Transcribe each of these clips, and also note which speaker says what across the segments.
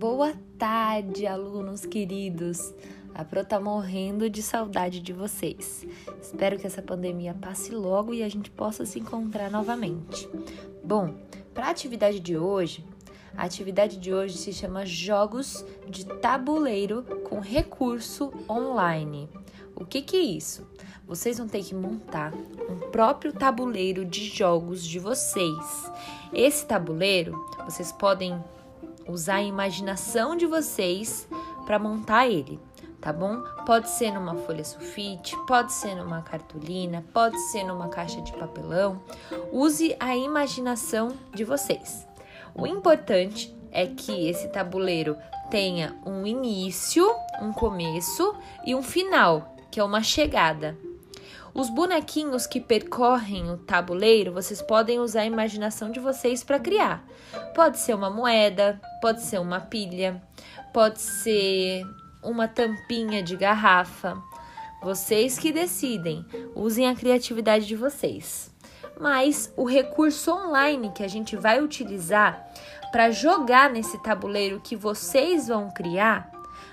Speaker 1: Boa tarde, alunos queridos. A Pro tá morrendo de saudade de vocês. Espero que essa pandemia passe logo e a gente possa se encontrar novamente. Bom, para a atividade de hoje, a atividade de hoje se chama Jogos de Tabuleiro com Recurso Online. O que, que é isso? Vocês vão ter que montar um próprio tabuleiro de jogos de vocês. Esse tabuleiro vocês podem usar a imaginação de vocês para montar ele, tá bom? Pode ser numa folha sulfite, pode ser numa cartolina, pode ser numa caixa de papelão. Use a imaginação de vocês. O importante é que esse tabuleiro tenha um início, um começo e um final, que é uma chegada. Os bonequinhos que percorrem o tabuleiro, vocês podem usar a imaginação de vocês para criar. Pode ser uma moeda, pode ser uma pilha, pode ser uma tampinha de garrafa. Vocês que decidem. Usem a criatividade de vocês. Mas o recurso online que a gente vai utilizar para jogar nesse tabuleiro que vocês vão criar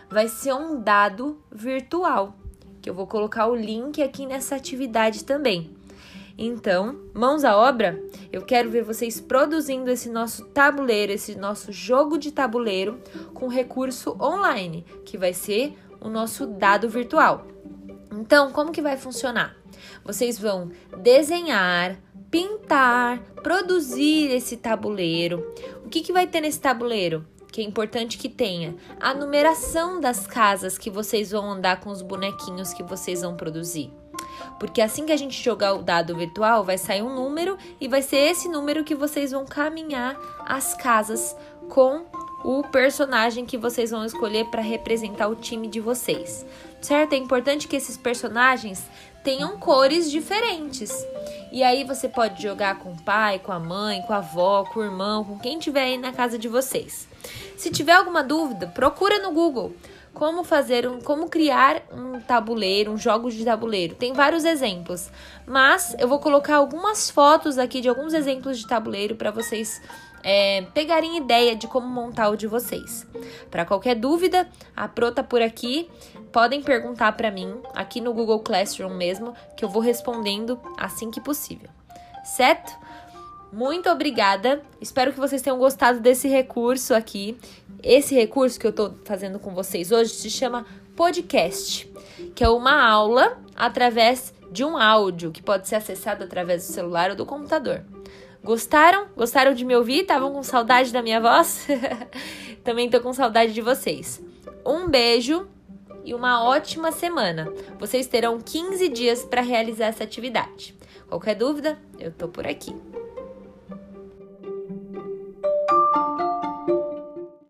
Speaker 1: vai ser um dado virtual que eu vou colocar o link aqui nessa atividade também. Então, mãos à obra, eu quero ver vocês produzindo esse nosso tabuleiro, esse nosso jogo de tabuleiro com recurso online, que vai ser o nosso dado virtual. Então, como que vai funcionar? Vocês vão desenhar, pintar, produzir esse tabuleiro. O que, que vai ter nesse tabuleiro? Que é importante que tenha a numeração das casas que vocês vão andar com os bonequinhos que vocês vão produzir. Porque assim que a gente jogar o dado virtual, vai sair um número e vai ser esse número que vocês vão caminhar as casas com o personagem que vocês vão escolher para representar o time de vocês. Certo? É importante que esses personagens tenham cores diferentes. E aí você pode jogar com o pai, com a mãe, com a avó, com o irmão, com quem tiver aí na casa de vocês. Se tiver alguma dúvida, procura no Google como fazer um, como criar um tabuleiro, um jogo de tabuleiro. Tem vários exemplos, mas eu vou colocar algumas fotos aqui de alguns exemplos de tabuleiro para vocês é, pegarem ideia de como montar o de vocês. Para qualquer dúvida, a Pro tá por aqui. Podem perguntar para mim aqui no Google Classroom mesmo, que eu vou respondendo assim que possível. Certo? Muito obrigada. Espero que vocês tenham gostado desse recurso aqui. Esse recurso que eu tô fazendo com vocês hoje se chama podcast, que é uma aula através de um áudio que pode ser acessado através do celular ou do computador. Gostaram? Gostaram de me ouvir? Estavam com saudade da minha voz? Também tô com saudade de vocês. Um beijo e uma ótima semana. Vocês terão 15 dias para realizar essa atividade. Qualquer dúvida, eu tô por aqui.